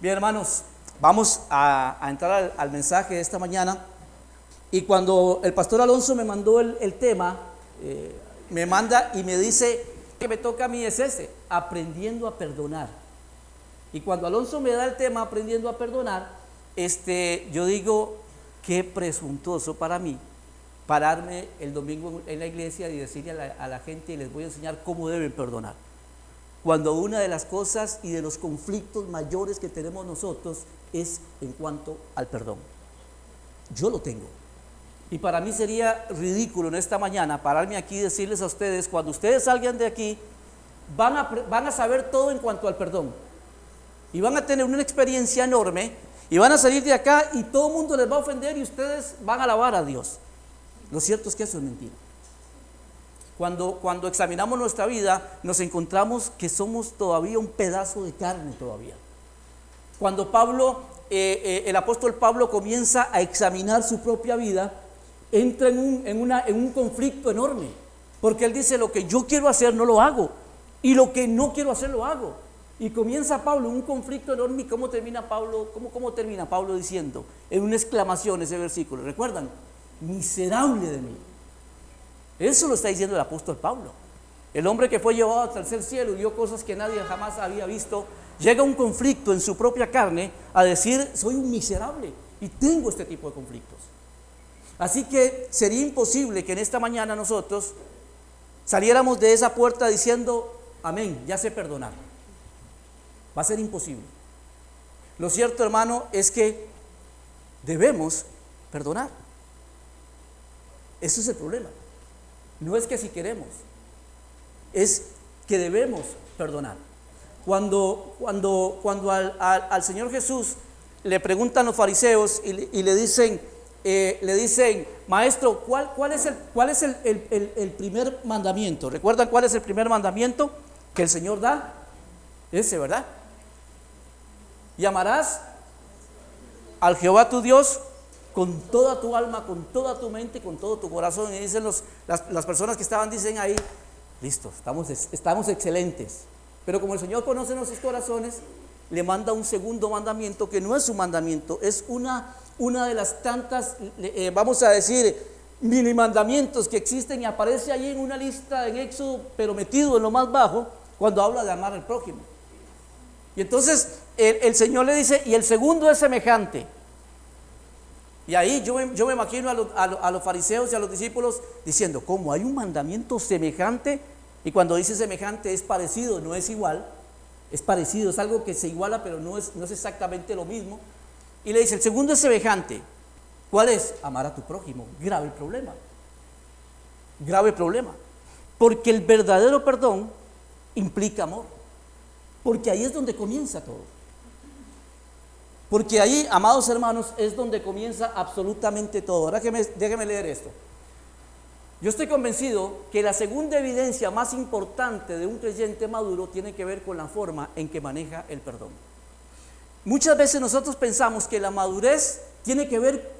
Bien, hermanos, vamos a, entrar al, mensaje de esta mañana. Y cuando el pastor Alonso me mandó el, tema, eh, me manda y me dice que me toca a mí es ese, aprendiendo a perdonar. Y cuando Alonso me da el tema, aprendiendo a perdonar, este, yo digo, qué presuntuoso para mí pararme el domingo en la iglesia y decirle a la, a la gente, les voy a enseñar cómo deben perdonar. Cuando una de las cosas y de los conflictos mayores que tenemos nosotros es en cuanto al perdón. Yo lo tengo. Y para mí sería ridículo en esta mañana pararme aquí y decirles a ustedes, cuando ustedes salgan de aquí, van a, van a saber todo en cuanto al perdón. Y van a tener una experiencia enorme y van a salir de acá y todo el mundo les va a ofender y ustedes van a alabar a Dios. Lo cierto es que eso es mentira. Cuando, cuando examinamos nuestra vida, nos encontramos que somos todavía un pedazo de carne todavía. Cuando Pablo, eh, eh, el apóstol Pablo comienza a examinar su propia vida, entra en un, en, una, en un conflicto enorme. Porque él dice, lo que yo quiero hacer no lo hago. Y lo que no quiero hacer lo hago. Y comienza Pablo un conflicto enorme. ¿Y cómo termina Pablo? ¿Cómo, cómo termina Pablo diciendo? En una exclamación ese versículo. ¿Recuerdan? Miserable de mí. Eso lo está diciendo el apóstol Pablo. El hombre que fue llevado al tercer cielo y vio cosas que nadie jamás había visto, llega a un conflicto en su propia carne a decir, soy un miserable y tengo este tipo de conflictos. Así que sería imposible que en esta mañana nosotros saliéramos de esa puerta diciendo, amén, ya sé perdonar. Va a ser imposible. Lo cierto, hermano, es que debemos perdonar. Ese es el problema. No es que si queremos, es que debemos perdonar. Cuando, cuando, cuando al, Señor Jesús le preguntan los fariseos y, le dicen, eh, le dicen, maestro, ¿cuál, cuál es, el, cuál es el, el, primer mandamiento? ¿Recuerdan cuál es el primer mandamiento que el Señor da? Ese, ¿verdad? Llamarás al Jehová tu Dios con toda tu alma, con toda tu mente, con todo tu corazón. Y dicen los, las, personas que estaban, dicen ahí, listo, estamos, estamos excelentes. Pero como el Señor conoce nuestros corazones, le manda un segundo mandamiento que no es su mandamiento, es una, una de las tantas, eh, vamos a decir, mini mandamientos que existen y aparece ahí en una lista en Éxodo, pero metido en lo más bajo, cuando habla de amar al prójimo. Y entonces el, el Señor le dice, y el segundo es semejante. Y ahí yo yo me imagino a, los fariseos y a los discípulos diciendo, ¿cómo hay un mandamiento semejante? Y cuando dice semejante es parecido, no es igual. Es parecido, es algo que se iguala, pero no es, no es exactamente lo mismo. Y le dice, el segundo es semejante. ¿Cuál es? Amar a tu prójimo. Grave problema. Grave problema. Porque el verdadero perdón implica amor. Porque ahí es donde comienza todo. Porque ahí, amados hermanos, es donde comienza absolutamente todo. Ahora que déjeme leer esto. Yo estoy convencido que la segunda evidencia más importante de un creyente maduro tiene que ver con la forma en que maneja el perdón. Muchas veces nosotros pensamos que la madurez tiene que ver,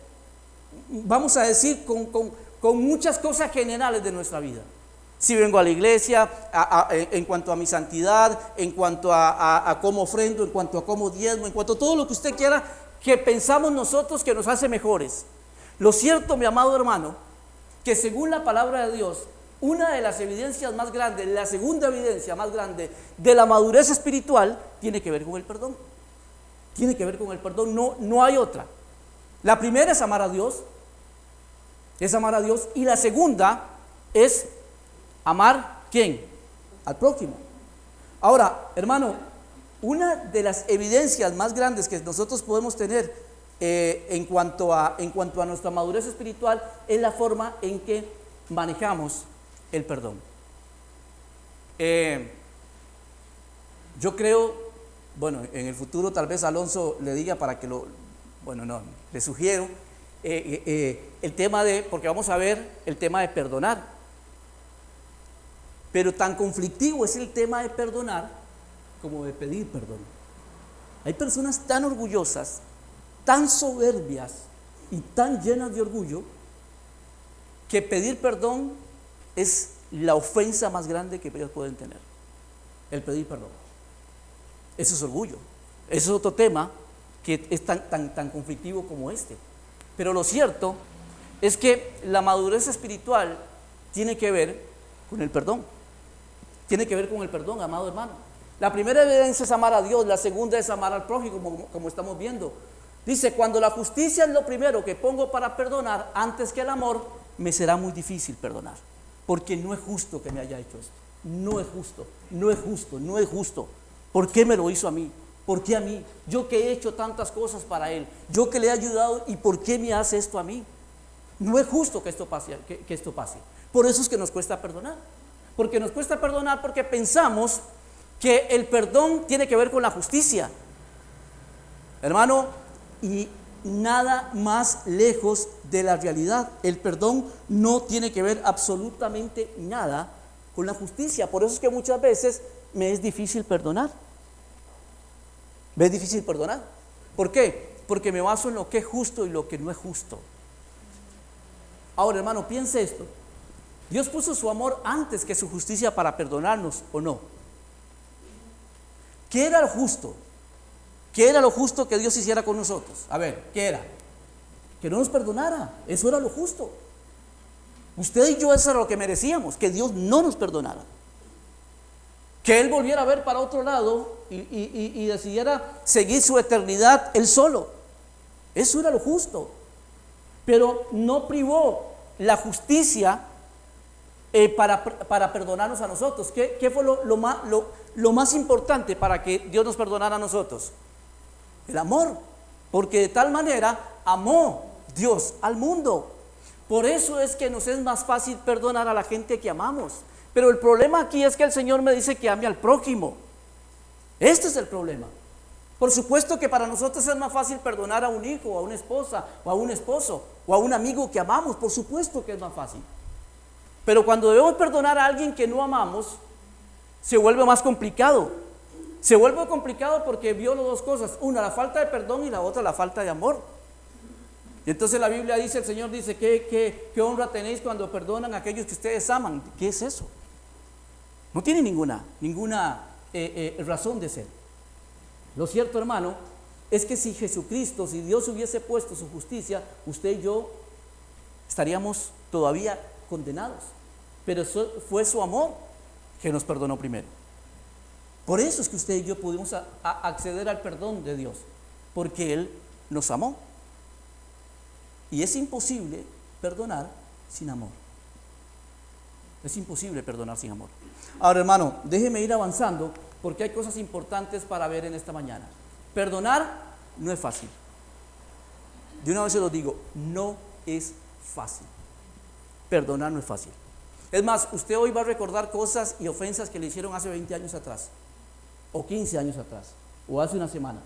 vamos a decir, con muchas cosas generales de nuestra vida si vengo a la iglesia, en cuanto a mi santidad, en cuanto a, cómo ofrendo, en cuanto a cómo diezmo, en cuanto a todo lo que usted quiera, que pensamos nosotros que nos hace mejores. Lo cierto, mi amado hermano, que según la palabra de Dios, una de las evidencias más grandes, la segunda evidencia más grande de la madurez espiritual, tiene que ver con el perdón. Tiene que ver con el perdón, no, no hay otra. La primera es amar a Dios, es amar a Dios, y la segunda es Amar quién? Al prójimo. Ahora, hermano, una de las evidencias más grandes que nosotros podemos tener eh, en, cuanto a, en cuanto a nuestra madurez espiritual es la forma en que manejamos el perdón. Eh, yo creo, bueno, en el futuro tal vez Alonso le diga para que lo, bueno, no, le sugiero eh, el tema de, porque vamos a ver el tema de perdonar. Pero tan conflictivo es el tema de perdonar como de pedir perdón. Hay personas tan orgullosas, tan soberbias y tan llenas de orgullo que pedir perdón es la ofensa más grande que ellos pueden tener. El pedir perdón. Eso es orgullo. Ese es otro tema que es tan, tan, tan conflictivo como este. Pero lo cierto es que la madurez espiritual tiene que ver con el perdón. Tiene que ver con el perdón, amado hermano. La primera evidencia es amar a Dios, la segunda es amar al prójimo, como, estamos viendo. Dice, cuando la justicia es lo primero que pongo para perdonar antes que el amor, me será muy difícil perdonar. Porque no es justo que me haya hecho esto. No es justo, no es justo, no es justo. ¿Por qué me lo hizo a mí? ¿Por qué a mí? Yo que he hecho tantas cosas para él, yo que le he ayudado y ¿por qué me hace esto a mí? No es justo que esto pase. Por eso es que nos cuesta perdonar. Porque nos cuesta perdonar porque pensamos que el perdón tiene que ver con la justicia. Hermano, y nada más lejos de la realidad. El perdón no tiene que ver absolutamente nada con la justicia. Por eso es que muchas veces me es difícil perdonar. Me es difícil perdonar. ¿Por qué? Porque me baso en lo que es justo y lo que no es justo. Ahora, hermano, piense esto. Dios puso su amor antes que su justicia para perdonarnos o no. ¿Qué era lo justo? ¿Qué era lo justo que Dios hiciera con nosotros? A ver, ¿qué era? Que no nos perdonara. Eso era lo justo. Usted y yo eso era lo que merecíamos, que Dios no nos perdonara. Que Él volviera a ver para otro lado y, decidiera seguir su eternidad Él solo. Eso era lo justo. Pero no privó la justicia eh, para, perdonarnos a nosotros. ¿Qué, fue lo, más, lo más importante para que Dios nos perdonara a nosotros? El amor. Porque de tal manera amó Dios al mundo. Por eso es que nos es más fácil perdonar a la gente que amamos. Pero el problema aquí es que el Señor me dice que ame al prójimo. Este es el problema. Por supuesto que para nosotros es más fácil perdonar a un hijo, a una esposa, o a un esposo, o a un amigo que amamos. Por supuesto que es más fácil. Pero cuando debemos perdonar a alguien que no amamos, se vuelve más complicado. Se vuelve complicado porque vio las dos cosas. Una, la falta de perdón y la otra, la falta de amor. Y entonces la Biblia dice, el Señor dice, ¿qué, honra tenéis cuando perdonan a aquellos que ustedes aman? ¿Qué es eso? No tiene ninguna, ninguna eh, eh, razón de ser. Lo cierto, hermano, es que si Jesucristo, si Dios hubiese puesto su justicia, usted y yo estaríamos todavía condenados. Pero fue su amor que nos perdonó primero. Por eso es que usted y yo pudimos acceder al perdón de Dios, porque Él nos amó. Y es imposible perdonar sin amor. Es imposible perdonar sin amor. Ahora, hermano, déjeme ir avanzando porque hay cosas importantes para ver en esta mañana. Perdonar no es fácil. De una vez se lo digo, no es fácil. Perdonar no es fácil. Es más, usted hoy va a recordar cosas y ofensas que le hicieron hace 20 años atrás, o 15 años atrás, o hace una semana.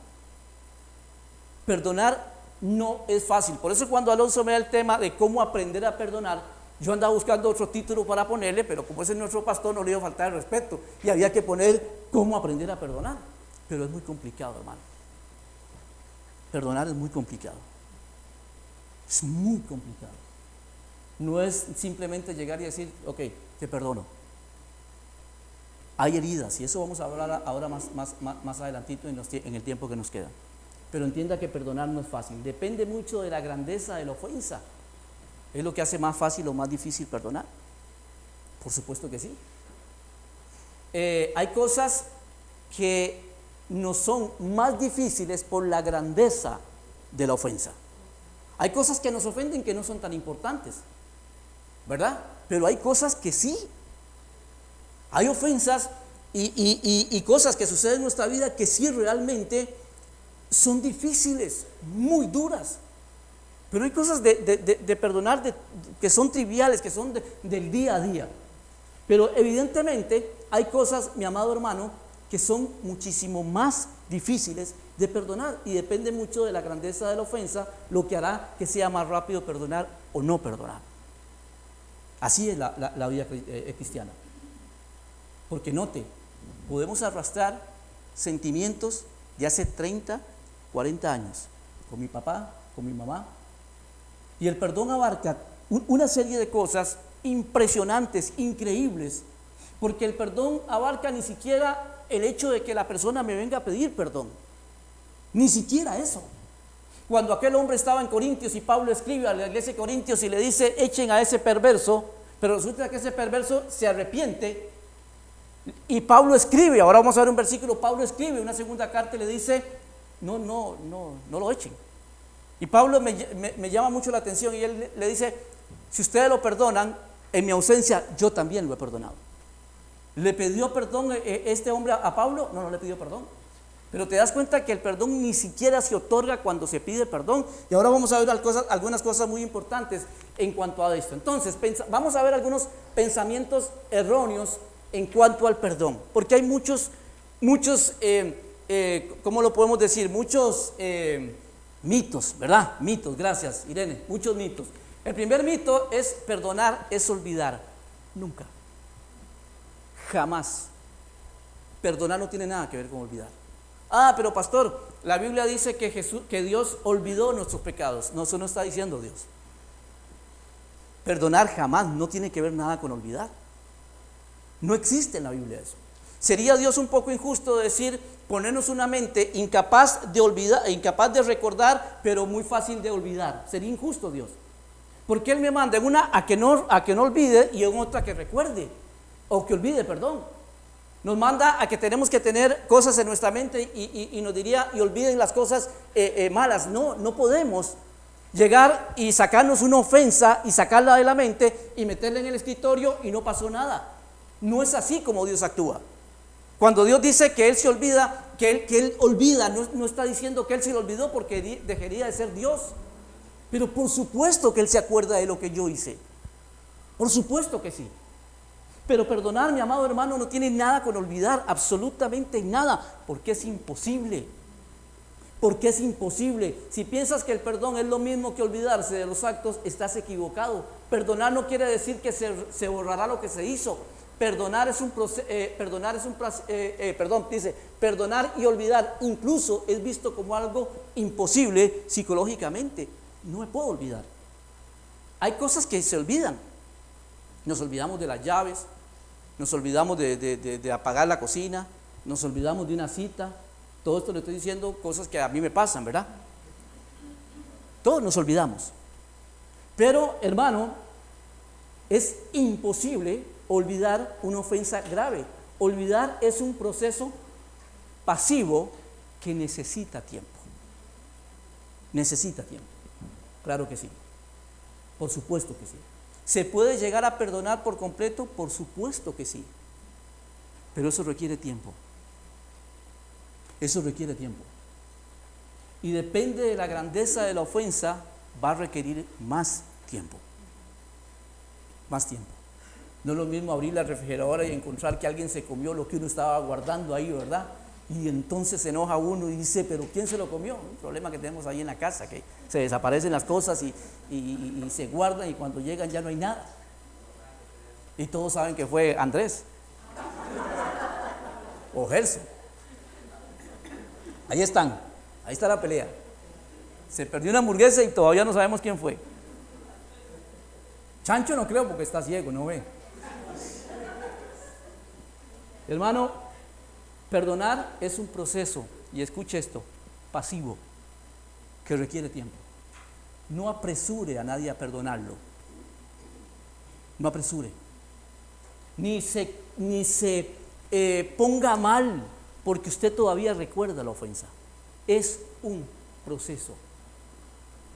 Perdonar no es fácil. Por eso cuando Alonso me da el tema de cómo aprender a perdonar, yo andaba buscando otro título para ponerle, pero como ese es nuestro pastor, no le iba a faltar el respeto. Y había que poner cómo aprender a perdonar. Pero es muy complicado, hermano. Perdonar es muy complicado. Es muy complicado. No es simplemente llegar y decir, ok, te perdono. Hay heridas, y eso vamos a hablar ahora más, adelantito en, en el tiempo que nos queda. Pero entienda que perdonar no es fácil. Depende mucho de la grandeza de la ofensa. ¿Es lo que hace más fácil o más difícil perdonar? Por supuesto que sí. Eh, hay cosas que no son más difíciles por la grandeza de la ofensa. Hay cosas que nos ofenden que no son tan importantes, ¿verdad? Pero hay cosas que sí. Hay ofensas y, cosas que suceden en nuestra vida que sí realmente son difíciles, muy duras. Pero hay cosas de, perdonar que son triviales, que son del día a día. Pero evidentemente hay cosas, mi amado hermano, que son muchísimo más difíciles de perdonar y depende mucho de la grandeza de la ofensa lo que hará que sea más rápido perdonar o no perdonar. Así es la, vida eh, cristiana. Porque note, podemos arrastrar sentimientos de hace 30, 40 años, con mi papá, con mi mamá. Y el perdón abarca una serie de cosas impresionantes, increíbles, porque el perdón abarca ni siquiera el hecho de que la persona me venga a pedir perdón. Ni siquiera eso. Cuando aquel hombre estaba en Corintios y Pablo escribe a la iglesia de Corintios y le dice, echen a ese perverso, pero resulta que ese perverso se arrepiente. Y Pablo escribe, ahora vamos a ver un versículo, Pablo escribe una segunda carta y le dice, no, no, no, no lo echen. Y Pablo me, llama mucho la atención y él le dice, si ustedes lo perdonan, en mi ausencia yo también lo he perdonado. ¿Le pidió perdón eh, este hombre a Pablo? No, no le pidió perdón. Pero te das cuenta que el perdón ni siquiera se otorga cuando se pide perdón. Y ahora vamos a ver algunas cosas muy importantes en cuanto a esto. Entonces, vamos a ver algunos pensamientos erróneos en cuanto al perdón. Porque hay muchos, muchos, eh, ¿cómo lo podemos decir? Muchos mitos, ¿verdad? Mitos, gracias Irene, muchos mitos. El primer mito es perdonar es olvidar. Nunca. Jamás. Perdonar no tiene nada que ver con olvidar. Ah, pero pastor, la Biblia dice que, Jesús, que Dios olvidó nuestros pecados. No, eso no está diciendo Dios. Perdonar jamás no tiene que ver nada con olvidar. No existe en la Biblia eso. Sería Dios un poco injusto decir, ponernos una mente incapaz de olvidar, incapaz de recordar, pero muy fácil de olvidar. Sería injusto Dios. Porque Él me manda en una a que no, a que no olvide y en otra que recuerde. O que olvide, perdón. Nos manda a que tenemos que tener cosas en nuestra mente y, nos diría, y olviden las cosas eh, eh, malas. No, no podemos llegar y sacarnos una ofensa y sacarla de la mente y meterla en el escritorio y no pasó nada. No es así como Dios actúa. Cuando Dios dice que Él se olvida, que Él, que él olvida, no, no está diciendo que Él se lo olvidó porque dejaría de ser Dios. Pero por supuesto que Él se acuerda de lo que yo hice. Por supuesto que sí. Pero perdonar, mi amado hermano, no tiene nada con olvidar, absolutamente nada, porque es imposible. Porque es imposible. Si piensas que el perdón es lo mismo que olvidarse de los actos, estás equivocado. Perdonar no quiere decir que se, se borrará lo que se hizo. Perdonar es un eh, perdonar es un eh, eh, perdón, dice, perdonar y olvidar incluso es visto como algo imposible psicológicamente. No me puedo olvidar. Hay cosas que se olvidan. Nos olvidamos de las llaves, nos olvidamos de, apagar la cocina, nos olvidamos de una cita. Todo esto le estoy diciendo cosas que a mí me pasan, ¿verdad? Todos nos olvidamos. Pero, hermano, es imposible olvidar una ofensa grave. Olvidar es un proceso pasivo que necesita tiempo. Necesita tiempo. Claro que sí. Por supuesto que sí. ¿Se puede llegar a perdonar por completo? Por supuesto que sí. Pero eso requiere tiempo. Eso requiere tiempo. Y depende de la grandeza de la ofensa, va a requerir más tiempo. Más tiempo. No es lo mismo abrir la refrigeradora y encontrar que alguien se comió lo que uno estaba guardando ahí, ¿verdad? Y entonces se enoja uno y dice, pero ¿quién se lo comió? Un problema que tenemos ahí en la casa, que se desaparecen las cosas y, se guardan y cuando llegan ya no hay nada. Y todos saben que fue Andrés o Gerson. Ahí están, ahí está la pelea. Se perdió una hamburguesa y todavía no sabemos quién fue. Chancho no creo porque está ciego, no ve. Hermano, perdonar es un proceso, y escuche esto, pasivo, que requiere tiempo. No apresure a nadie a perdonarlo. No apresure. Ni se, ni se eh, ponga mal porque usted todavía recuerda la ofensa. Es un proceso.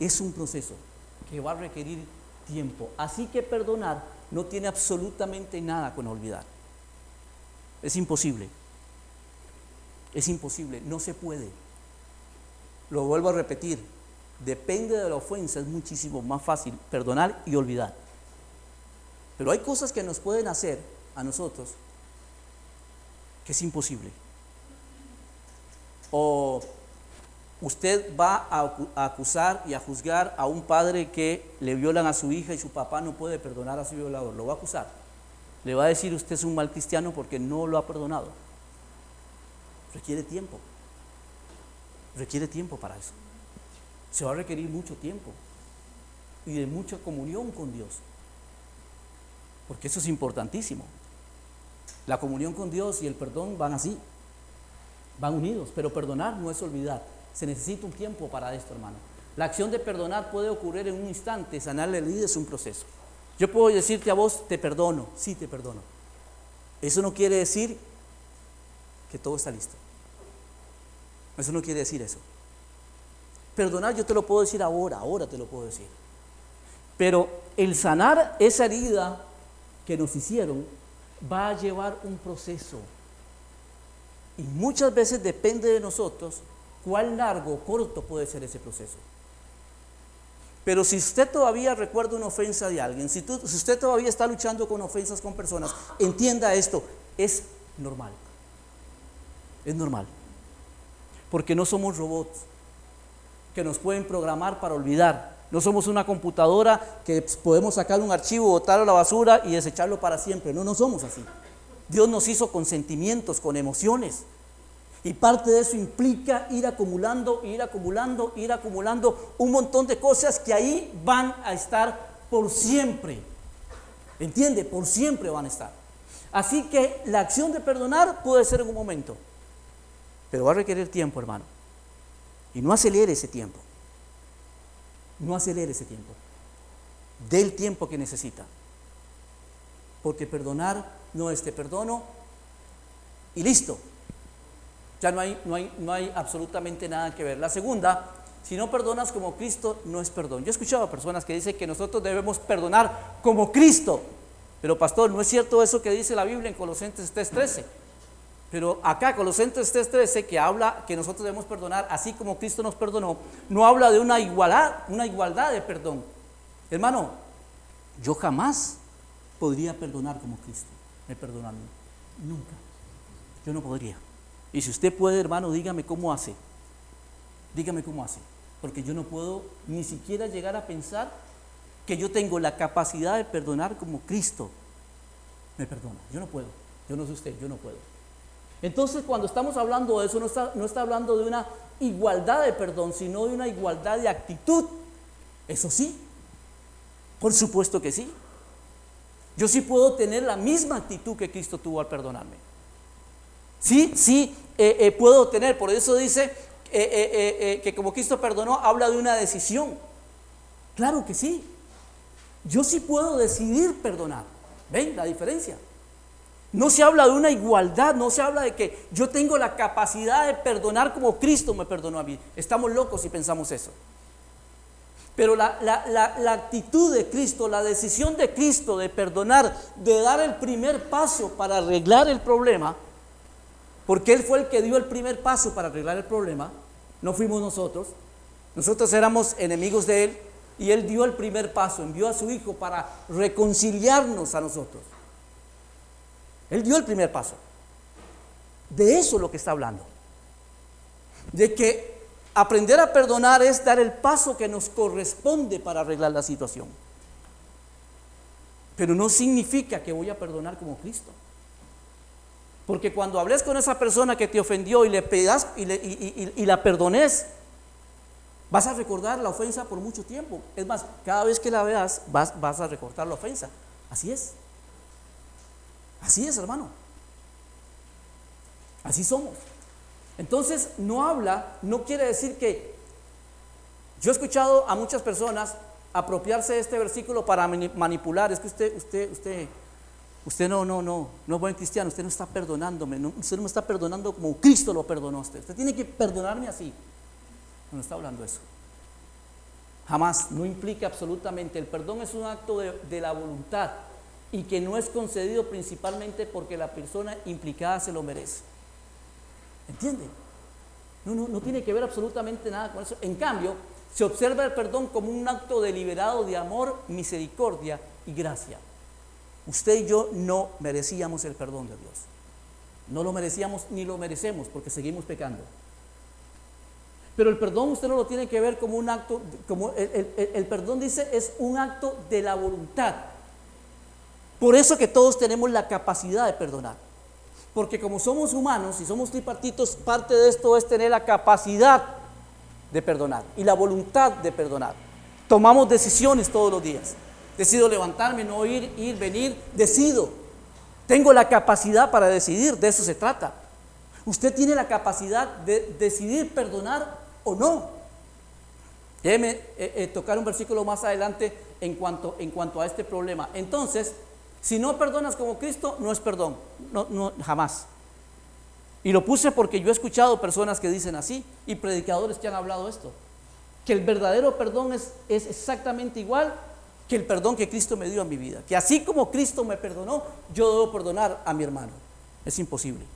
Es un proceso que va a requerir tiempo. Así que perdonar no tiene absolutamente nada con olvidar. Es imposible. Es imposible, no se puede. Lo vuelvo a repetir, depende de la ofensa, es muchísimo más fácil perdonar y olvidar. Pero hay cosas que nos pueden hacer a nosotros que es imposible. O usted va a acusar y a juzgar a un padre que le violan a su hija y su papá no puede perdonar a su violador. Lo va a acusar le va a decir usted es un mal cristiano porque no lo ha perdonado. Requiere tiempo. Requiere tiempo para eso. Se va a requerir mucho tiempo y de mucha comunión con Dios. Porque eso es importantísimo. La comunión con Dios y el perdón van así, van unidos, pero perdonar no es olvidar. Se necesita un tiempo para esto, hermano. La acción de perdonar puede ocurrir en un instante, sanar la herida es un proceso. Yo puedo decirte a vos, te perdono, sí te perdono. Eso no quiere decir que todo está listo. Eso no quiere decir eso. Perdonar yo te lo puedo decir ahora, ahora te lo puedo decir. Pero el sanar esa herida que nos hicieron va a llevar un proceso. Y muchas veces depende de nosotros cuál largo o corto puede ser ese proceso. Pero si usted todavía recuerda una ofensa de alguien, si, si, usted todavía está luchando con ofensas con personas, entienda esto, es normal. Es normal. Porque no somos robots que nos pueden programar para olvidar. No somos una computadora que podemos sacar un archivo, botarlo a la basura y desecharlo para siempre. No, no somos así. Dios nos hizo con sentimientos, con emociones. Y parte de eso implica ir acumulando, ir acumulando, ir acumulando un montón de cosas que ahí van a estar por siempre. ¿Entiende? Por siempre van a estar. Así que la acción de perdonar puede ser en un momento, pero va a requerir tiempo, hermano. Y no acelere ese tiempo. No acelere ese tiempo. Dé el tiempo que necesita. Porque perdonar no es te perdono y listo. Ya no hay, no, hay, no hay absolutamente nada que ver. La segunda, si no perdonas como Cristo, no es perdón. Yo he escuchado a personas que dicen que nosotros debemos perdonar como Cristo. Pero pastor, ¿no es cierto eso que dice la Biblia en Colosenses 3:13? Pero acá Colosenses 3:13 que habla que nosotros debemos perdonar así como Cristo nos perdonó, no habla de una igualdad, una igualdad de perdón. Hermano, yo jamás podría perdonar como Cristo me perdonó a mí. Nunca. Yo no podría. Y si usted puede, hermano, dígame cómo hace. Dígame cómo hace. Porque yo no puedo ni siquiera llegar a pensar que yo tengo la capacidad de perdonar como Cristo me perdona. Yo no puedo. Yo no sé usted, yo no puedo. Entonces, cuando estamos hablando de eso, no está, no está hablando de una igualdad de perdón, sino de una igualdad de actitud. Eso sí. Por supuesto que sí. Yo sí puedo tener la misma actitud que Cristo tuvo al perdonarme. Sí, sí, eh, eh, puedo tener. Por eso dice eh, que como Cristo perdonó, habla de una decisión. Claro que sí. Yo sí puedo decidir perdonar. ¿Ven la diferencia? No se habla de una igualdad, no se habla de que yo tengo la capacidad de perdonar como Cristo me perdonó a mí. Estamos locos si pensamos eso. Pero la, actitud de Cristo, la decisión de Cristo de perdonar, de dar el primer paso para arreglar el problema, porque Él fue el que dio el primer paso para arreglar el problema, no fuimos nosotros, nosotros éramos enemigos de Él y Él dio el primer paso, envió a su Hijo para reconciliarnos a nosotros. Él dio el primer paso. De eso es lo que está hablando. De que Aprender a perdonar es dar el paso que nos corresponde para arreglar la situación. Pero no significa que voy a perdonar como Cristo. Porque cuando hables con esa persona que te ofendió y le pedas y, la perdones, vas a recordar la ofensa por mucho tiempo. Es más, cada vez que la veas, vas, vas a recordar la ofensa. Así es. Así es, hermano. Así somos. Entonces, no habla, no quiere decir que... Yo he escuchado a muchas personas apropiarse de este versículo para manipular. Es que usted, usted, usted, usted no, no, no, no es buen cristiano, usted no está perdonándome, usted no me está perdonando como Cristo lo perdonó a usted. Usted tiene que perdonarme así. No está hablando eso. Jamás, no implica absolutamente. El perdón es un acto de, de la voluntad y que no es concedido principalmente porque la persona implicada se lo merece. ¿Entiende? No, no, no tiene que ver absolutamente nada con eso. En cambio, se observa el perdón como un acto deliberado de amor, misericordia y gracia. Usted y yo no merecíamos el perdón de Dios. No lo merecíamos ni lo merecemos porque seguimos pecando. Pero el perdón usted no lo tiene que ver como un acto, como el, el perdón dice es un acto de la voluntad. Por eso que todos tenemos la capacidad de perdonar. Porque como somos humanos y somos tripartitos, parte de esto es tener la capacidad de perdonar y la voluntad de perdonar. Tomamos decisiones todos los días. Decido levantarme, no ir, ir, venir, decido. Tengo la capacidad para decidir, de eso se trata. Usted tiene la capacidad de decidir perdonar o no. Déjeme eh, eh, tocar un versículo más adelante en cuanto, en cuanto a este problema. Entonces, si no perdonas como Cristo, no es perdón. No, no, jamás. Y lo puse porque yo he escuchado personas que dicen así y predicadores que han hablado esto. Que el verdadero perdón es, es exactamente igual que el perdón que Cristo me dio a mi vida. Que así como Cristo me perdonó, yo debo perdonar a mi hermano. Es imposible.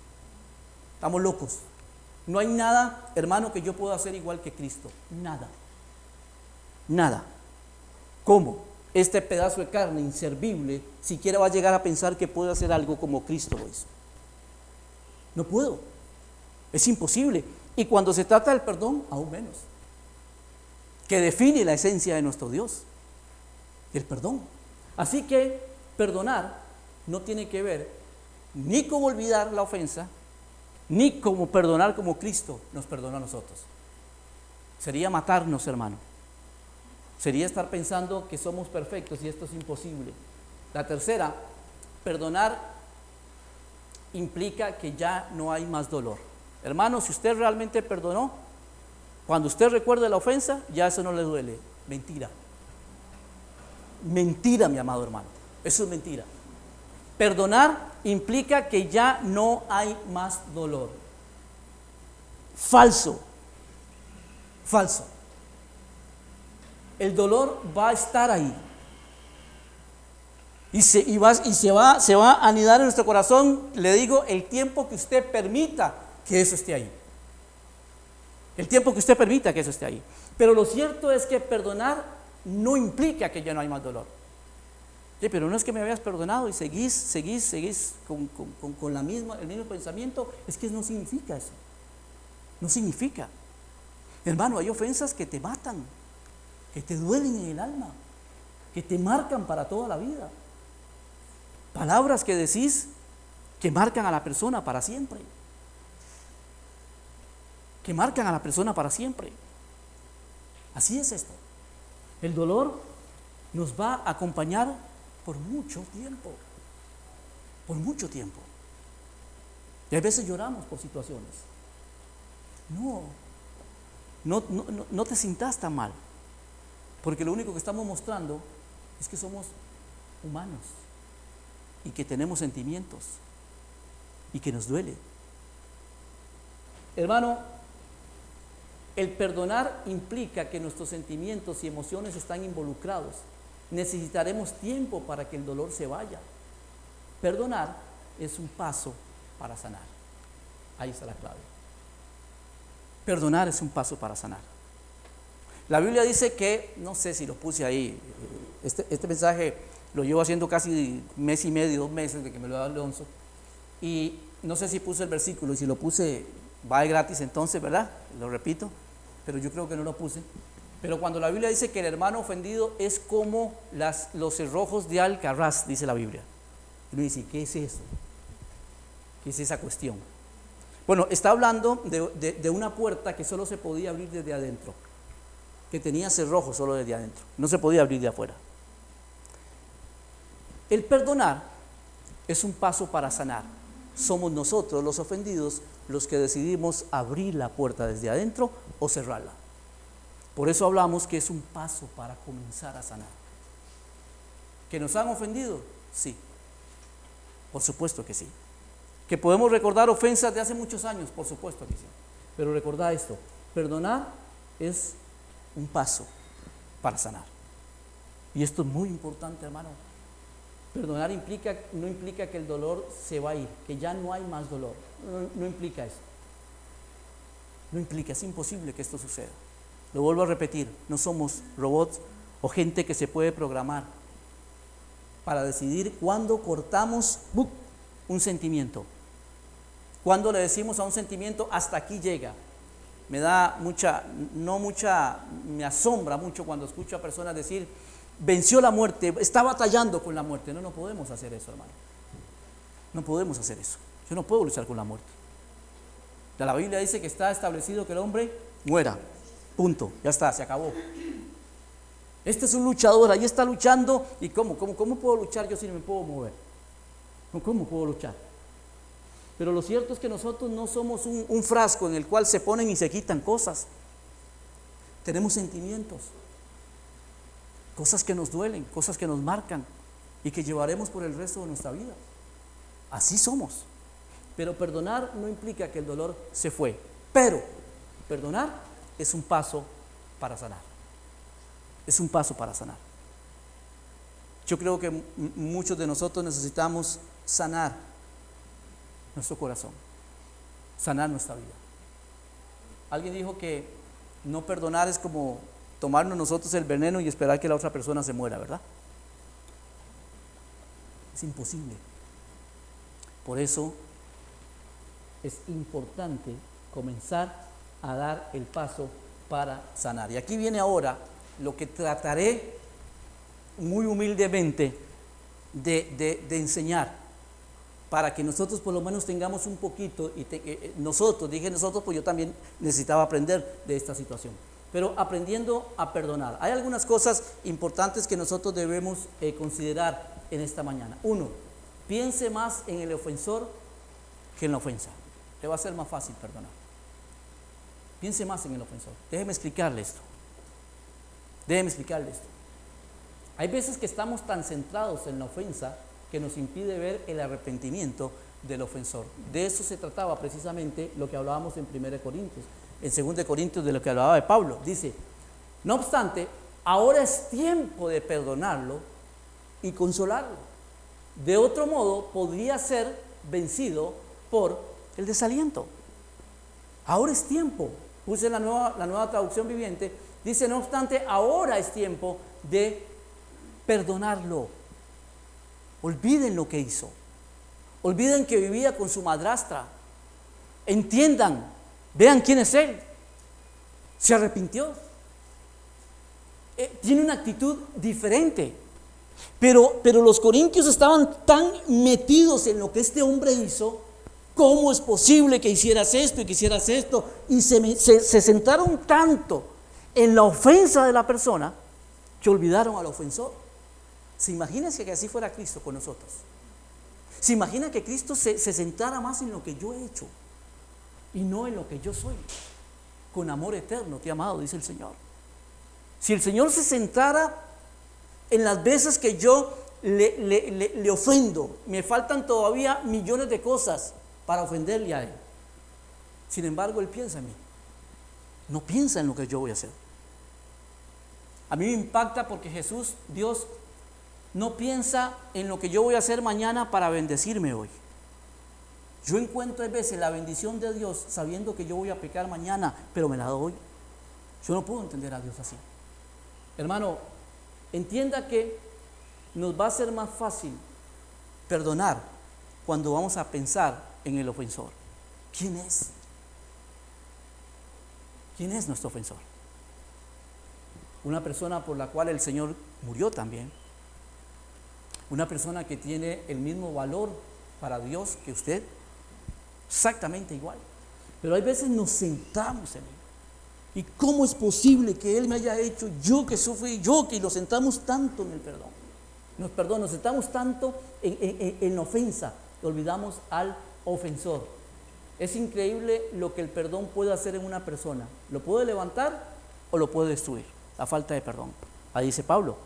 Estamos locos. No hay nada, hermano, que yo pueda hacer igual que Cristo. Nada. Nada. ¿Cómo? Este pedazo de carne inservible siquiera va a llegar a pensar que puede hacer algo como Cristo lo hizo. No puedo. Es imposible. Y cuando se trata del perdón, aún menos. Que define la esencia de nuestro Dios. El perdón. Así que perdonar no tiene que ver ni con olvidar la ofensa, ni como perdonar como Cristo nos perdona a nosotros. Sería matarnos, hermano. Sería estar pensando que somos perfectos y esto es imposible. La tercera, perdonar implica que ya no hay más dolor. Hermano, si usted realmente perdonó, cuando usted recuerde la ofensa, ya eso no le duele. Mentira. Mentira, mi amado hermano. Eso es mentira. Perdonar implica que ya no hay más dolor. Falso. Falso. El dolor va a estar ahí. Y, se, va, y se, va, a anidar en nuestro corazón, le digo, el tiempo que usted permita que eso esté ahí. El tiempo que usted permita que eso esté ahí. Pero lo cierto es que perdonar no implica que ya no hay más dolor. Sí, pero no es que me habías perdonado y seguís, seguís, seguís con, con, con la misma, el mismo pensamiento. Es que no significa eso. No significa. Hermano, hay ofensas que te matan, que te duelen en el alma, que te marcan para toda la vida. Palabras que decís que marcan a la persona para siempre. Que marcan a la persona para siempre. Así es esto. El dolor nos va a acompañar por mucho tiempo. Por mucho tiempo. Y a veces lloramos por situaciones. No, no, no, no te sintas tan mal. Porque lo único que estamos mostrando es que somos humanos y que tenemos sentimientos y que nos duele. Hermano, el perdonar implica que nuestros sentimientos y emociones están involucrados. Necesitaremos tiempo para que el dolor se vaya. Perdonar es un paso para sanar. Ahí está la clave. Perdonar es un paso para sanar. La Biblia dice que, no sé si lo puse ahí, este, este mensaje lo llevo haciendo casi mes y medio, dos meses de que me lo da Alonso. Y no sé si puse el versículo, y si lo puse, va de gratis entonces, ¿verdad? Lo repito, pero yo creo que no lo puse. Pero cuando la Biblia dice que el hermano ofendido es como las, los cerrojos de Alcarraz, dice la Biblia. Uno dice, ¿qué es eso? ¿Qué es esa cuestión? Bueno, está hablando de, de una puerta que solo se podía abrir desde adentro, que tenía cerrojos solo desde adentro, no se podía abrir de afuera. El perdonar es un paso para sanar. Somos nosotros los ofendidos los que decidimos abrir la puerta desde adentro o cerrarla. Por eso hablamos que es un paso para comenzar a sanar. ¿Que nos han ofendido? Sí. Por supuesto que sí. ¿Que podemos recordar ofensas de hace muchos años? Por supuesto que sí. Pero recordad esto, perdonar es un paso para sanar. Y esto es muy importante, hermano. Perdonar implica, no implica que el dolor se va a ir, que ya no hay más dolor. No, implica eso. No implica, es imposible que esto suceda. Lo vuelvo a repetir, no somos robots o gente que se puede programar para decidir cuándo cortamos un sentimiento. Cuando le decimos a un sentimiento, hasta aquí llega. Me da mucha, no mucha, me asombra mucho cuando escucho a personas decir, venció la muerte, está batallando con la muerte. No, no podemos hacer eso, hermano. No podemos hacer eso. Yo no puedo luchar con la muerte. La Biblia dice que está establecido que el hombre muera. Punto. Ya está, se acabó. Este es un luchador, ahí está luchando. ¿Y cómo? ¿Cómo, cómo puedo luchar yo si no me puedo mover? ¿Cómo puedo luchar? Pero lo cierto es que nosotros no somos un, frasco en el cual se ponen y se quitan cosas. tenemos sentimientos, cosas que nos duelen, cosas que nos marcan y que llevaremos por el resto de nuestra vida. Así somos. Pero perdonar no implica que el dolor se fue. Pero perdonar es un paso para sanar. Es un paso para sanar. Yo creo que muchos de nosotros necesitamos sanar nuestro corazón, sanar nuestra vida. Alguien dijo que no perdonar es como tomarnos nosotros el veneno y esperar que la otra persona se muera, ¿verdad? Es imposible. Por eso es importante comenzar a dar el paso para sanar. Y aquí viene ahora lo que trataré muy humildemente de, enseñar para que nosotros por lo menos tengamos un poquito, y eh, eh, nosotros, dije nosotros, pues yo también necesitaba aprender de esta situación, pero aprendiendo a perdonar. Hay algunas cosas importantes que nosotros debemos eh, considerar en esta mañana. Uno, piense más en el ofensor que en la ofensa. Le va a ser más fácil perdonar. Piense más en el ofensor. Déjeme explicarle esto. Déjeme explicarle esto. Hay veces que estamos tan centrados en la ofensa que nos impide ver el arrepentimiento del ofensor. De eso se trataba precisamente lo que hablábamos en 1 Corintios. En 2 Corintios de lo que hablaba de Pablo. Dice, no obstante, ahora es tiempo de perdonarlo y consolarlo. De otro modo, podría ser vencido por el desaliento. Ahora es tiempo. Puse la nueva, la nueva traducción viviente. Dice, no obstante, ahora es tiempo de perdonarlo. Olviden lo que hizo. Olviden que vivía con su madrastra. Entiendan, vean quién es él. Se arrepintió. Eh, tiene una actitud diferente. Pero, pero los corintios estaban tan metidos en lo que este hombre hizo. ¿Cómo es posible que hicieras esto y que hicieras esto? Y se, se sentaron tanto en la ofensa de la persona que olvidaron al ofensor. ¿Se imagina que así fuera Cristo con nosotros? ¿Se imagina que Cristo se, se sentara más en lo que yo he hecho y no en lo que yo soy? Con amor eterno te amado, dice el Señor. Si el Señor se sentara en las veces que yo le, le, ofendo, me faltan todavía millones de cosas para ofenderle a Él. Sin embargo, Él piensa en mí. No piensa en lo que yo voy a hacer. A mí me impacta porque Jesús, Dios, no piensa en lo que yo voy a hacer mañana para bendecirme hoy. Yo encuentro a veces la bendición de Dios sabiendo que yo voy a pecar mañana, pero me la doy. Yo no puedo entender a Dios así. Hermano, entienda que nos va a ser más fácil perdonar cuando vamos a pensar en el ofensor. ¿Quién es? ¿Quién es nuestro ofensor? Una persona por la cual el Señor murió también una persona que tiene el mismo valor para Dios que usted, exactamente igual. Pero hay veces nos sentamos en él. ¿Y cómo es posible que Él me haya hecho yo que sufrí, yo que lo sentamos tanto en el perdón? Nos perdón, nos sentamos tanto en, en la ofensa, olvidamos al ofensor. Es increíble lo que el perdón puede hacer en una persona. Lo puede levantar o lo puede destruir. La falta de perdón. Ahí dice Pablo.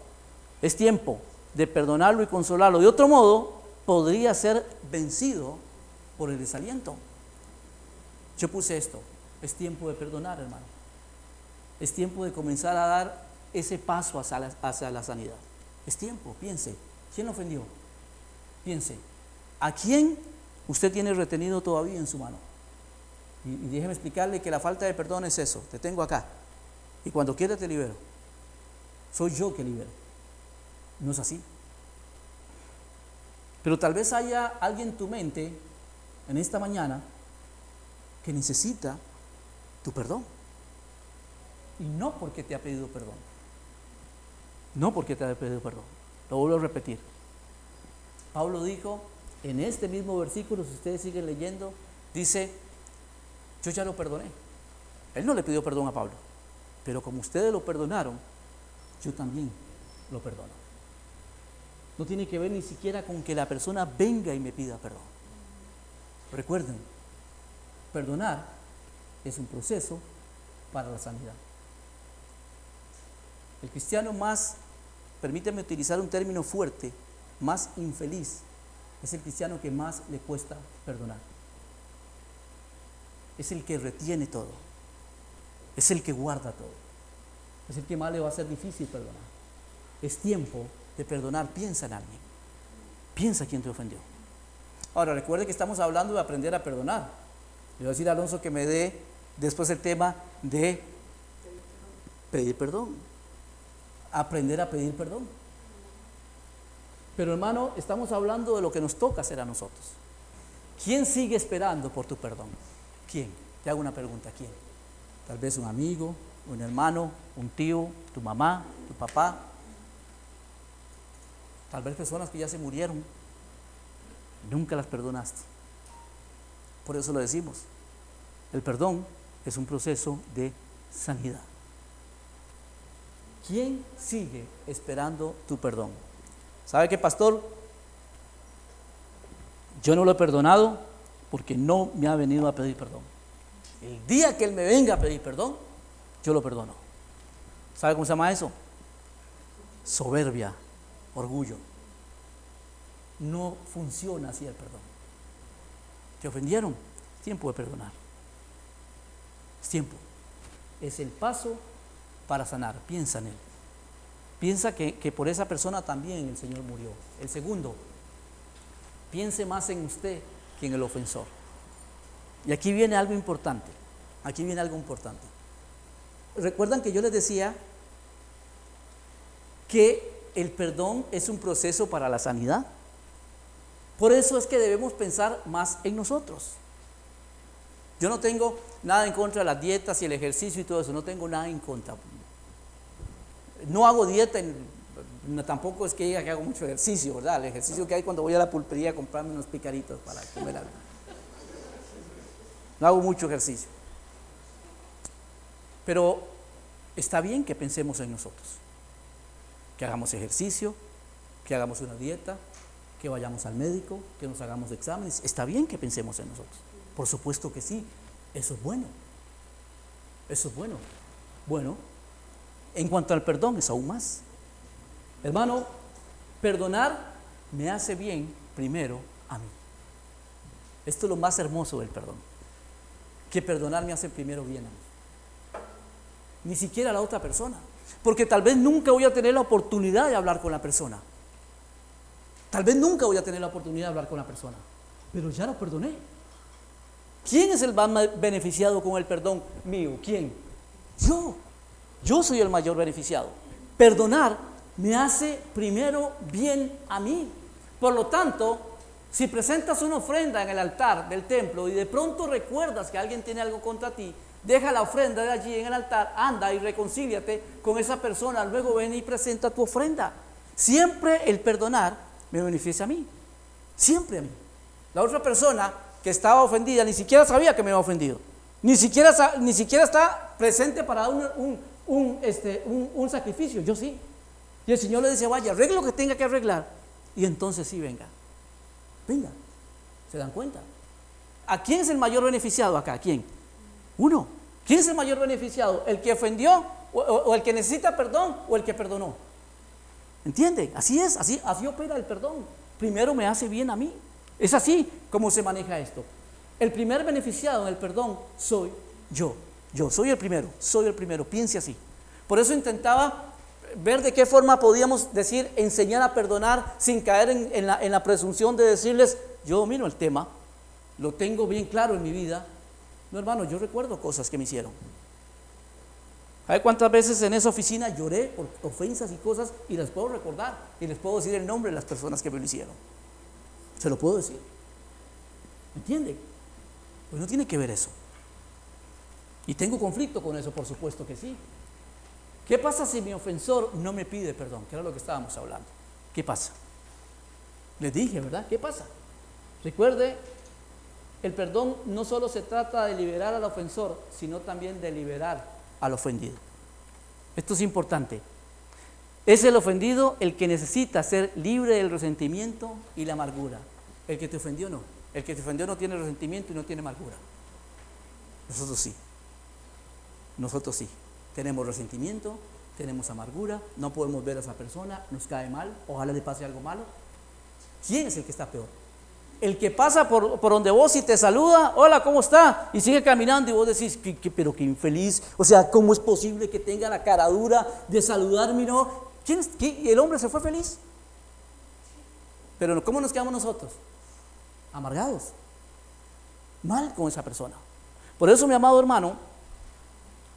Es tiempo de perdonarlo y consolarlo. De otro modo, podría ser vencido por el desaliento. Yo puse esto, es tiempo de perdonar, hermano. Es tiempo de comenzar a dar ese paso hacia la, sanidad. Es tiempo, piense. ¿Quién lo ofendió? Piense. ¿A quién usted tiene retenido todavía en su mano? Y, y déjeme explicarle que la falta de perdón es eso. Te tengo acá. Y cuando quiera te libero. Soy yo que libero. No es así. Pero tal vez haya alguien en tu mente en esta mañana que necesita tu perdón. Y no porque te ha pedido perdón. No porque te ha pedido perdón. Lo vuelvo a repetir. Pablo dijo en este mismo versículo, si ustedes siguen leyendo, dice, yo ya lo perdoné. Él no le pidió perdón a Pablo, pero como ustedes lo perdonaron, yo también lo perdono. No tiene que ver ni siquiera con que la persona venga y me pida perdón. Recuerden, perdonar es un proceso para la sanidad. el cristiano más, permíteme utilizar un término fuerte, más infeliz, es el cristiano que más le cuesta perdonar. Es el que retiene todo. Es el que guarda todo. Es el que más le va a ser difícil perdonar. Es tiempo de perdonar. Piensa en alguien. Piensa quién te ofendió. Ahora, recuerde que estamos hablando de aprender a perdonar. Le voy a decir a Alonso que me dé después el tema de pedir perdón. Aprender a pedir perdón. Pero hermano, estamos hablando de lo que nos toca hacer a nosotros. ¿Quién sigue esperando por tu perdón? ¿Quién? Te hago una pregunta. ¿Quién? Tal vez un amigo, un hermano, un tío, tu mamá, tu papá. Tal vez personas que ya se murieron. Nunca las perdonaste. Por eso lo decimos. El perdón es un proceso de sanidad. ¿Quién sigue esperando tu perdón? ¿Sabe qué, pastor? Yo no lo he perdonado porque no me ha venido a pedir perdón. El día que Él me venga a pedir perdón, yo lo perdono. ¿Sabe cómo se llama eso? Soberbia, orgullo. No funciona así el perdón. Te ofendieron, es tiempo de perdonar. Es tiempo. Es el paso para sanar. Piensa en Él. Piensa que, que por esa persona también el Señor murió. El segundo, piense más en usted que en el ofensor. Y aquí viene algo importante. Aquí viene algo importante. Recuerdan que yo les decía que el perdón es un proceso para la sanidad. Por eso es que debemos pensar más en nosotros. Yo no tengo nada en contra de las dietas y el ejercicio y todo eso, no tengo nada en contra. No hago dieta, tampoco es que diga que hago mucho ejercicio, ¿verdad? El ejercicio que hay cuando voy a la pulpería a comprarme unos picaritos para comer algo. No hago mucho ejercicio. Pero está bien que pensemos en nosotros, que hagamos ejercicio, que hagamos una dieta, que vayamos al médico, que nos hagamos exámenes. Está bien que pensemos en nosotros. Por supuesto que sí. Eso es bueno. Eso es bueno. Bueno, en cuanto al perdón es aún más. Hermano, perdonar me hace bien primero a mí. Esto es lo más hermoso del perdón. Que perdonar me hace primero bien a mí. Ni siquiera a la otra persona. Porque tal vez nunca voy a tener la oportunidad de hablar con la persona. Tal vez nunca voy a tener la oportunidad de hablar con la persona, pero ya lo perdoné. ¿Quién es el más beneficiado con el perdón mío? ¿Quién? Yo. Yo soy el mayor beneficiado. Perdonar me hace primero bien a mí. Por lo tanto, si presentas una ofrenda en el altar del templo y de pronto recuerdas que alguien tiene algo contra ti, deja la ofrenda de allí en el altar, anda y reconcíliate con esa persona, luego ven y presenta tu ofrenda. Siempre el perdonar me beneficia a mí. Siempre a mí. La otra persona que estaba ofendida ni siquiera sabía que me había ofendido. Ni siquiera, ni siquiera está presente para un, un, este, un, sacrificio. Yo sí. Y el Señor le dice, vaya, arregle lo que tenga que arreglar. Y entonces sí, venga. Venga. ¿Se dan cuenta? ¿A quién es el mayor beneficiado acá? ¿A quién? Uno. ¿Quién es el mayor beneficiado? ¿El que ofendió o, el que necesita perdón o el que perdonó? ¿Entienden? Así es, así, así opera el perdón. Primero me hace bien a mí. Es así como se maneja esto. El primer beneficiado en el perdón soy yo. Yo soy el primero, soy el primero. Piense así. Por eso intentaba ver de qué forma podíamos decir, enseñar a perdonar sin caer en la presunción de decirles, yo domino el tema, lo tengo bien claro en mi vida. No, hermano, yo recuerdo cosas que me hicieron. ¿Sabe cuántas veces en esa oficina lloré por ofensas y cosas y les puedo recordar y les puedo decir el nombre de las personas que me lo hicieron? Se lo puedo decir. ¿Entiende? Pues no tiene que ver eso. Y tengo conflicto con eso, por supuesto que sí. ¿Qué pasa si mi ofensor no me pide perdón? Que era lo que estábamos hablando. ¿Qué pasa? Les dije, ¿verdad? ¿Qué pasa? Recuerde, el perdón no solo se trata de liberar al ofensor, sino también de liberar al ofendido. Esto es importante. Es el ofendido el que necesita ser libre del resentimiento y la amargura. El que te ofendió no. El que te ofendió no tiene resentimiento y no tiene amargura. Nosotros sí. Nosotros sí. Tenemos resentimiento, tenemos amargura, no podemos ver a esa persona, nos cae mal, ojalá le pase algo malo. ¿Quién es el que está peor? El que pasa por, donde vos y te saluda, hola, ¿cómo está? Y sigue caminando y vos decís, pero qué infeliz. O sea, ¿cómo es posible que tenga la cara dura de saludarme? No? ¿Quién es, ¿El hombre se fue feliz? Pero ¿cómo nos quedamos nosotros? Amargados. Mal con esa persona. Por eso, mi amado hermano,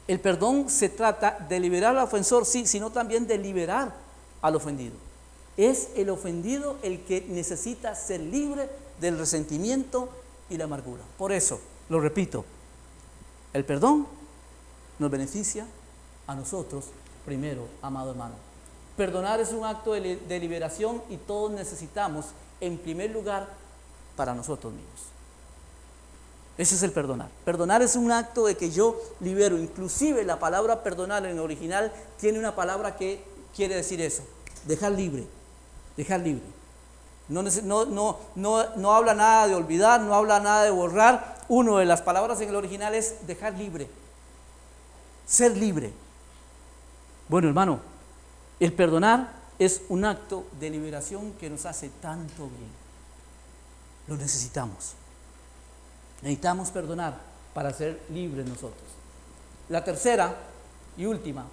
el perdón se trata de liberar al ofensor, sí, sino también de liberar al ofendido. Es el ofendido el que necesita ser libre del resentimiento y la amargura. Por eso, lo repito, el perdón nos beneficia a nosotros primero, amado hermano. Perdonar es un acto de, liberación y todos necesitamos, en primer lugar, para nosotros mismos. Ese es el perdonar. Perdonar es un acto de que yo libero. Inclusive la palabra perdonar en original tiene una palabra que quiere decir eso. Dejar libre. Dejar libre. No, habla nada de olvidar, no habla nada de borrar. Una de las palabras en el original es dejar libre. Ser libre. Bueno, hermano, el perdonar es un acto de liberación que nos hace tanto bien. Lo necesitamos. Necesitamos perdonar para ser libres nosotros. La tercera y última,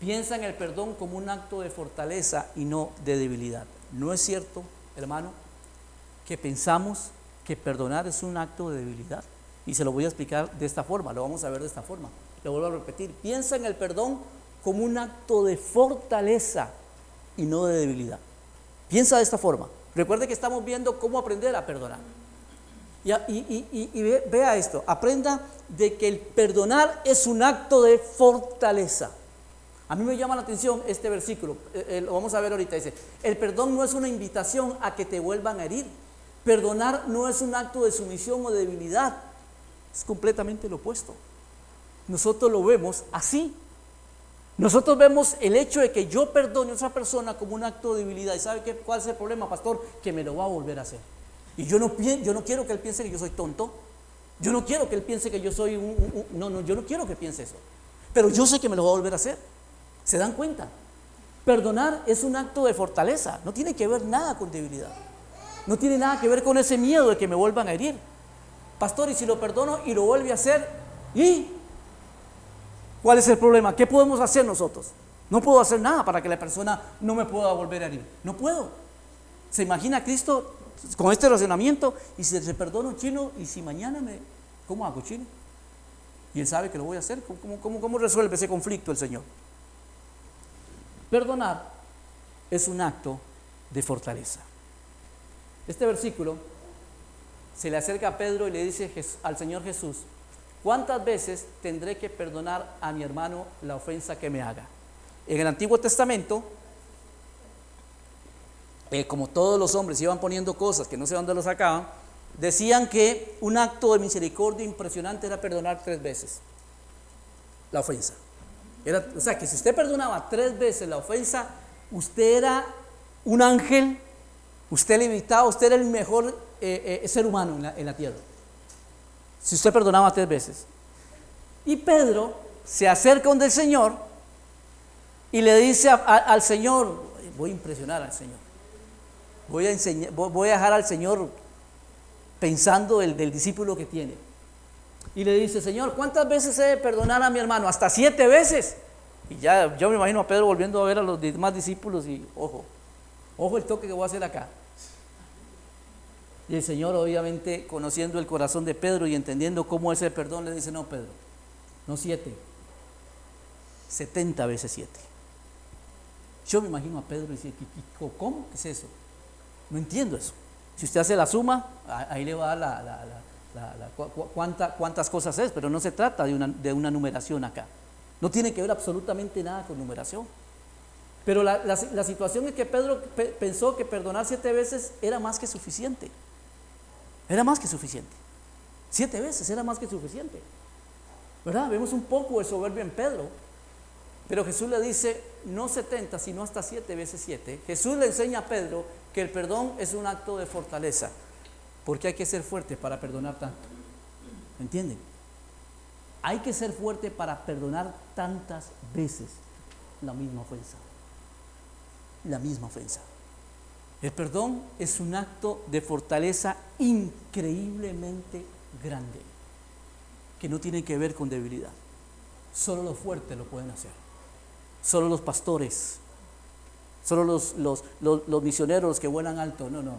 piensa en el perdón como un acto de fortaleza y no de debilidad. No es cierto hermano, que pensamos que perdonar es un acto de debilidad. Y se lo voy a explicar de esta forma, lo vamos a ver de esta forma. Lo vuelvo a repetir, piensa en el perdón como un acto de fortaleza y no de debilidad. Piensa de esta forma. Recuerde que estamos viendo cómo aprender a perdonar. Y, y, vea esto, aprenda de que el perdonar es un acto de fortaleza. A mí me llama la atención este versículo, eh, eh, lo vamos a ver ahorita, dice, el perdón no es una invitación a que te vuelvan a herir. Perdonar no es un acto de sumisión o de debilidad, es completamente lo opuesto. Nosotros lo vemos así. Nosotros vemos el hecho de que yo perdone a otra persona como un acto de debilidad. ¿Y sabe qué, cuál es el problema, pastor? Que me lo va a volver a hacer. Y yo no, yo no quiero que él piense que yo soy tonto. Yo no quiero que él piense que yo soy un... No, no, yo no quiero que piense eso. Pero yo sé que me lo va a volver a hacer. ¿Se dan cuenta? Perdonar es un acto de fortaleza, no tiene que ver nada con debilidad. No tiene nada que ver con ese miedo de que me vuelvan a herir. Pastor, y si lo perdono y lo vuelve a hacer, ¿y cuál es el problema? ¿Qué podemos hacer nosotros? No puedo hacer nada para que la persona no me pueda volver a herir. No puedo. ¿Se imagina a Cristo con este razonamiento? Y si se perdono chino, y si mañana me... ¿Cómo hago chino? Y él sabe que lo voy a hacer. ¿Cómo, cómo, cómo resuelve ese conflicto el Señor? Perdonar es un acto de fortaleza. Este versículo se le acerca a Pedro y le dice al Señor Jesús, ¿cuántas veces tendré que perdonar a mi hermano la ofensa que me haga? En el Antiguo Testamento, eh, como todos los hombres iban poniendo cosas que no sé dónde lo sacaban, decían que un acto de misericordia impresionante era perdonar tres veces la ofensa o sea, que si usted perdonaba tres veces la ofensa, usted era un ángel, usted le invitaba, usted era el mejor eh, eh, ser humano en la, tierra. Si usted perdonaba tres veces. Y Pedro se acerca donde el Señor y le dice al Señor, voy a impresionar al Señor, voy a, enseñar, voy a dejar al Señor pensando el, del discípulo que tiene y le dice, Señor, ¿cuántas veces he de perdonar a mi hermano? Hasta siete veces. Y ya yo me imagino a Pedro volviendo a ver a los demás discípulos y ojo, ojo el toque que voy a hacer acá. Y el Señor obviamente conociendo el corazón de Pedro y entendiendo cómo es el perdón, le dice, no Pedro, no siete, setenta veces siete. Yo me imagino a Pedro y dice, ¿cómo? ¿Qué es eso? No entiendo eso. Si usted hace la suma, ahí le va la cuántas cosas es, pero no se trata de una, de una numeración acá. No tiene que ver absolutamente nada con numeración. Pero la, situación es que Pedro pensó que perdonar siete veces era más que suficiente. Era más que suficiente. Siete veces era más que suficiente. ¿Verdad? Vemos un poco de soberbia en Pedro. Pero Jesús le dice, no 70, sino hasta siete veces siete. Jesús le enseña a Pedro que el perdón es un acto de fortaleza. Porque hay que ser fuerte para perdonar tanto. ¿Entienden? Hay que ser fuerte para perdonar tantas veces. la misma ofensa. La misma ofensa. El perdón es un acto de fortaleza increíblemente grande, que no tiene que ver con debilidad. Solo los fuertes lo pueden hacer. Solo los pastores. Solo los, los, los, misioneros que vuelan alto. No, no.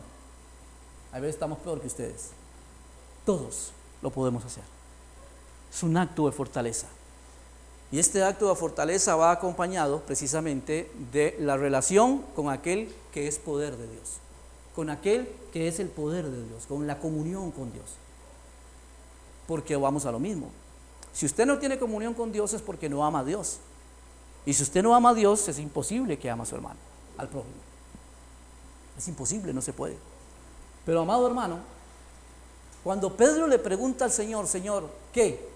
A veces estamos peor que ustedes. Todos lo podemos hacer. Es un acto de fortaleza. Y este acto de fortaleza va acompañado precisamente de la relación con aquel que es poder de Dios, con aquel que es el poder de Dios, con la comunión con Dios. Porque vamos a lo mismo. Si usted no tiene comunión con Dios es porque no ama a Dios. Y si usted no ama a Dios, es imposible que ama a su hermano, al prójimo. Es imposible, no se puede. Pero amado hermano, cuando Pedro le pregunta al Señor, Señor, ¿qué?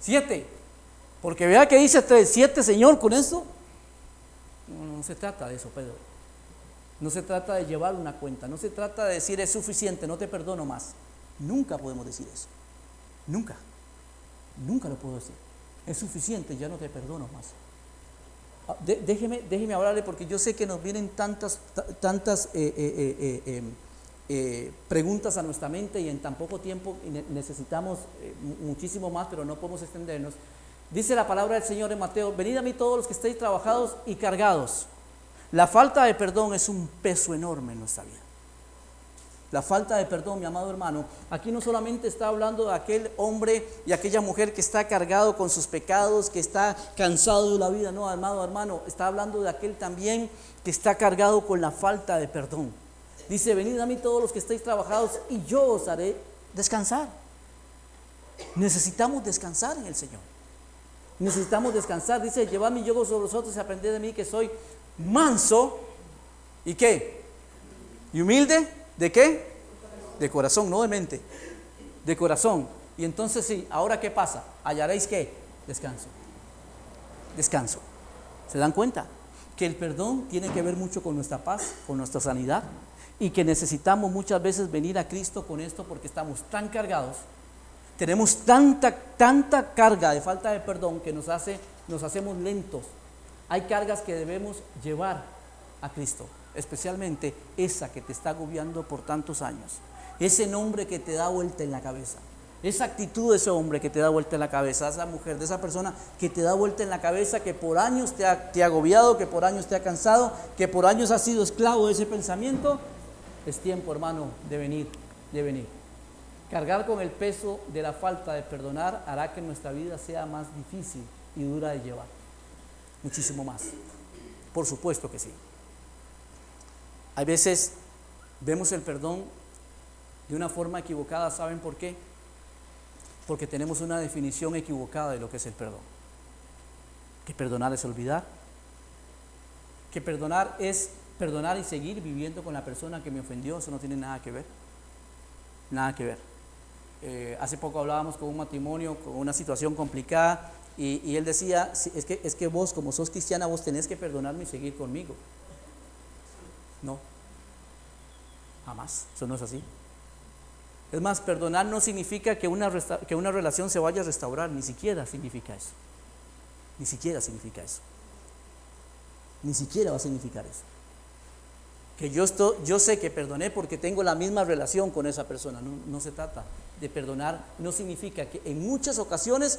Siete. Porque vea que dice tres, siete, Señor, con eso. No, se trata de eso, Pedro. No se trata de llevar una cuenta, no se trata de decir es suficiente, no te perdono más. Nunca podemos decir eso. Nunca. Nunca lo puedo decir. Es suficiente, ya no te perdono más. Ah, déjeme, déjeme hablarle porque yo sé que nos vienen tantas, tantas eh, eh, eh, preguntas a nuestra mente y en tan poco tiempo necesitamos muchísimo más, pero no podemos extendernos. Dice la palabra del Señor en Mateo, venid a mí todos los que estéis trabajados y cargados. La falta de perdón es un peso enorme en nuestra vida. La falta de perdón, mi amado hermano, aquí no solamente está hablando de aquel hombre y aquella mujer que está cargado con sus pecados, que está cansado de la vida, no, amado hermano, está hablando de aquel también que está cargado con la falta de perdón. Dice, venid a mí todos los que estéis trabajados y yo os haré descansar. Necesitamos descansar en el Señor. Necesitamos descansar. Dice, llevad mi yugo sobre vosotros y aprended de mí que soy manso y qué? Y humilde ¿De qué? De corazón, no de mente. De corazón. Y entonces sí, ahora qué pasa? Hallaréis qué? Descanso. Descanso. ¿Se dan cuenta? Que el perdón tiene que ver mucho con nuestra paz, con nuestra sanidad y que necesitamos muchas veces venir a Cristo con esto porque estamos tan cargados, tenemos tanta tanta carga de falta de perdón que nos hace nos hacemos lentos. Hay cargas que debemos llevar a Cristo especialmente esa que te está agobiando por tantos años, ese nombre que te da vuelta en la cabeza, esa actitud de ese hombre que te da vuelta en la cabeza, esa mujer, de esa persona que te da vuelta en la cabeza, que por años te ha, te ha agobiado, que por años te ha cansado, que por años has sido esclavo de ese pensamiento, es tiempo, hermano, de venir, de venir. Cargar con el peso de la falta de perdonar hará que nuestra vida sea más difícil y dura de llevar. Muchísimo más. Por supuesto que sí. Hay veces vemos el perdón de una forma equivocada, ¿saben por qué? Porque tenemos una definición equivocada de lo que es el perdón. Que perdonar es olvidar. Que perdonar es perdonar y seguir viviendo con la persona que me ofendió. Eso no tiene nada que ver. Nada que ver. Eh, hace poco hablábamos con un matrimonio, con una situación complicada, y, él decía, es, que, es que vos como sos cristiana, vos tenés que perdonarme y seguir conmigo. No, jamás, eso no es así. Es más, perdonar no significa que una, que una relación se vaya a restaurar, ni siquiera significa eso. Ni siquiera significa eso. Ni siquiera va a significar eso. Que yo, estoy, yo sé que perdoné porque tengo la misma relación con esa persona. No, no se trata de perdonar. No significa que en muchas ocasiones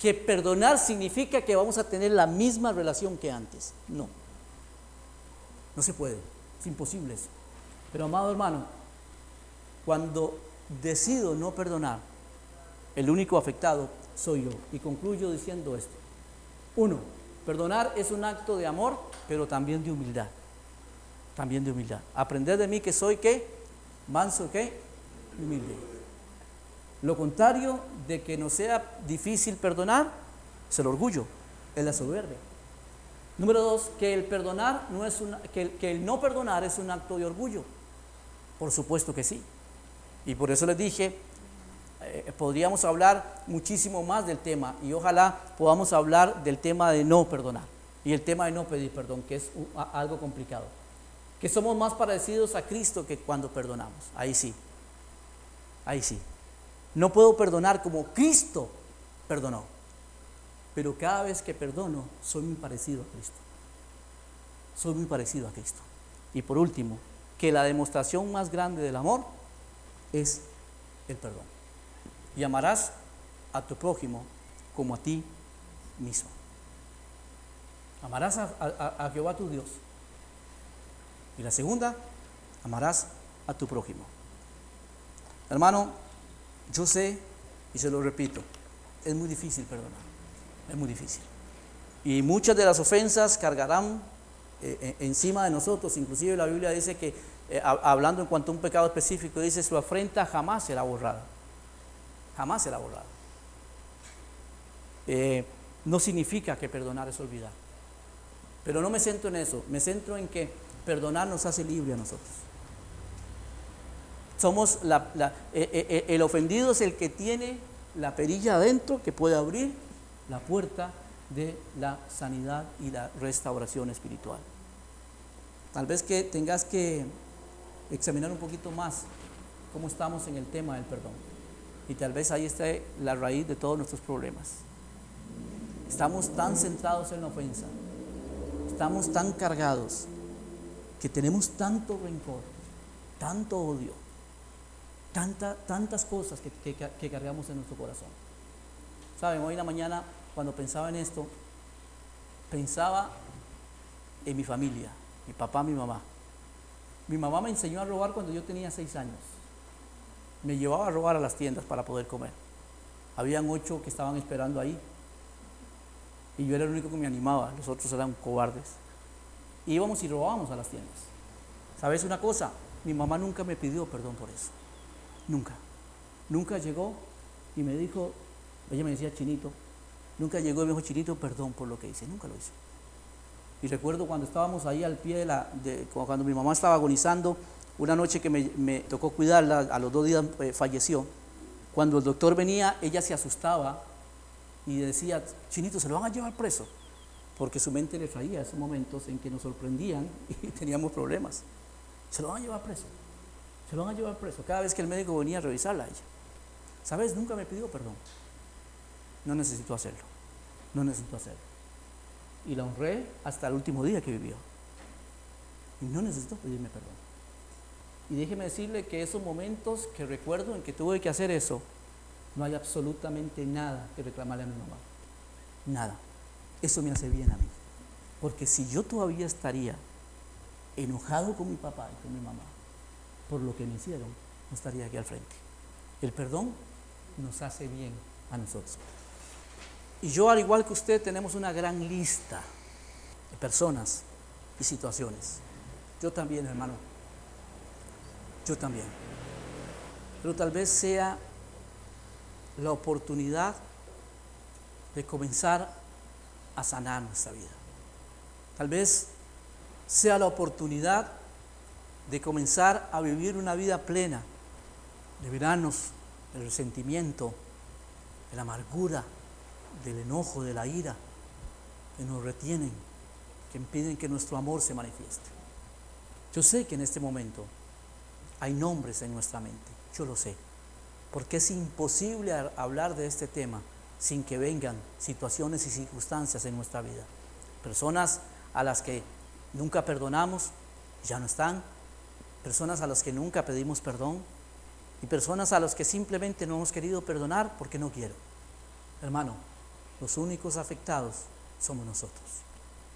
que perdonar significa que vamos a tener la misma relación que antes. No. No se puede. Es imposible eso. Pero amado hermano, cuando decido no perdonar, el único afectado soy yo. Y concluyo diciendo esto. Uno, perdonar es un acto de amor, pero también de humildad. También de humildad. Aprender de mí que soy qué? Manso qué? Humilde. Lo contrario de que no sea difícil perdonar es el orgullo, es la soberbia. Número dos, que el perdonar no es una, que, que el no perdonar es un acto de orgullo. Por supuesto que sí. Y por eso les dije, eh, podríamos hablar muchísimo más del tema y ojalá podamos hablar del tema de no perdonar y el tema de no pedir perdón, que es algo complicado. Que somos más parecidos a Cristo que cuando perdonamos. Ahí sí. Ahí sí. No puedo perdonar como Cristo perdonó. pero cada vez que perdono, soy muy parecido a Cristo. Soy muy parecido a Cristo. Y por último, que la demostración más grande del amor es el perdón. Y amarás a tu prójimo como a ti mismo. Amarás a, Jehová tu Dios. Y la segunda, amarás a tu prójimo. Hermano, yo sé, y se lo repito, es muy difícil perdonar. Es muy difícil. Y muchas de las ofensas cargarán eh, eh, encima de nosotros. Inclusive la Biblia dice que, eh, hablando en cuanto a un pecado específico, dice su afrenta jamás será borrada. Jamás será borrada. no significa que perdonar es olvidar. Pero no me centro en eso, me centro en que perdonar nos hace libre a nosotros. Somos el ofendido es el que tiene la perilla adentro que puede abrir la puerta de la sanidad y la restauración espiritual. Tal vez que tengas que examinar un poquito más cómo estamos en el tema del perdón. Y tal vez ahí esté la raíz de todos nuestros problemas. Estamos tan centrados en la ofensa, estamos tan cargados, que tenemos tanto rencor, tanto odio, tanta, tantas cosas que, que cargamos en nuestro corazón. Saben, hoy en la mañana cuando pensaba en esto, pensaba en mi familia, mi papá, mi mamá. Mi mamá me enseñó a robar cuando yo tenía seis años. Me llevaba a robar a las tiendas para poder comer. Habían ocho que estaban esperando ahí. Y yo era el único que me animaba, los otros eran cobardes. Íbamos y robábamos a las tiendas. ¿Sabes una cosa? Mi mamá nunca me pidió perdón por eso. Nunca. Nunca llegó y me dijo, ella me decía, chinito, Nunca llegó y me dijo, Chinito, perdón por lo que hice. Nunca lo hice. Y recuerdo cuando estábamos ahí al pie de la, cuando mi mamá estaba agonizando, una noche que me, tocó cuidarla, a los dos días eh, falleció. Cuando el doctor venía, ella se asustaba y decía, Chinito, se lo van a llevar preso. Porque su mente le traía esos momentos en que nos sorprendían y teníamos problemas. Se lo van a llevar preso. Se lo van a llevar preso. Cada vez que el médico venía a revisarla ella. ¿Sabes? Nunca me pidió perdón. No necesito hacerlo. No necesito hacerlo. Y la honré hasta el último día que vivió. Y no necesito pedirme perdón. Y déjeme decirle que esos momentos que recuerdo en que tuve que hacer eso, no hay absolutamente nada que reclamarle a mi mamá. Nada. Eso me hace bien a mí. Porque si yo todavía estaría enojado con mi papá y con mi mamá por lo que me hicieron, no estaría aquí al frente. El perdón nos hace bien a nosotros. Y yo, al igual que usted, tenemos una gran lista de personas y situaciones. Yo también, hermano. Yo también. Pero tal vez sea la oportunidad de comenzar a sanar nuestra vida. Tal vez sea la oportunidad de comenzar a vivir una vida plena, liberarnos del resentimiento, de la amargura, del enojo, de la ira, que nos retienen, que impiden que nuestro amor se manifieste. Yo sé que en este momento hay nombres en nuestra mente, yo lo sé, porque es imposible hablar de este tema sin que vengan situaciones y circunstancias en nuestra vida. Personas a las que nunca perdonamos, ya no están, personas a las que nunca pedimos perdón y personas a las que simplemente no hemos querido perdonar porque no quiero. Hermano, los únicos afectados somos nosotros.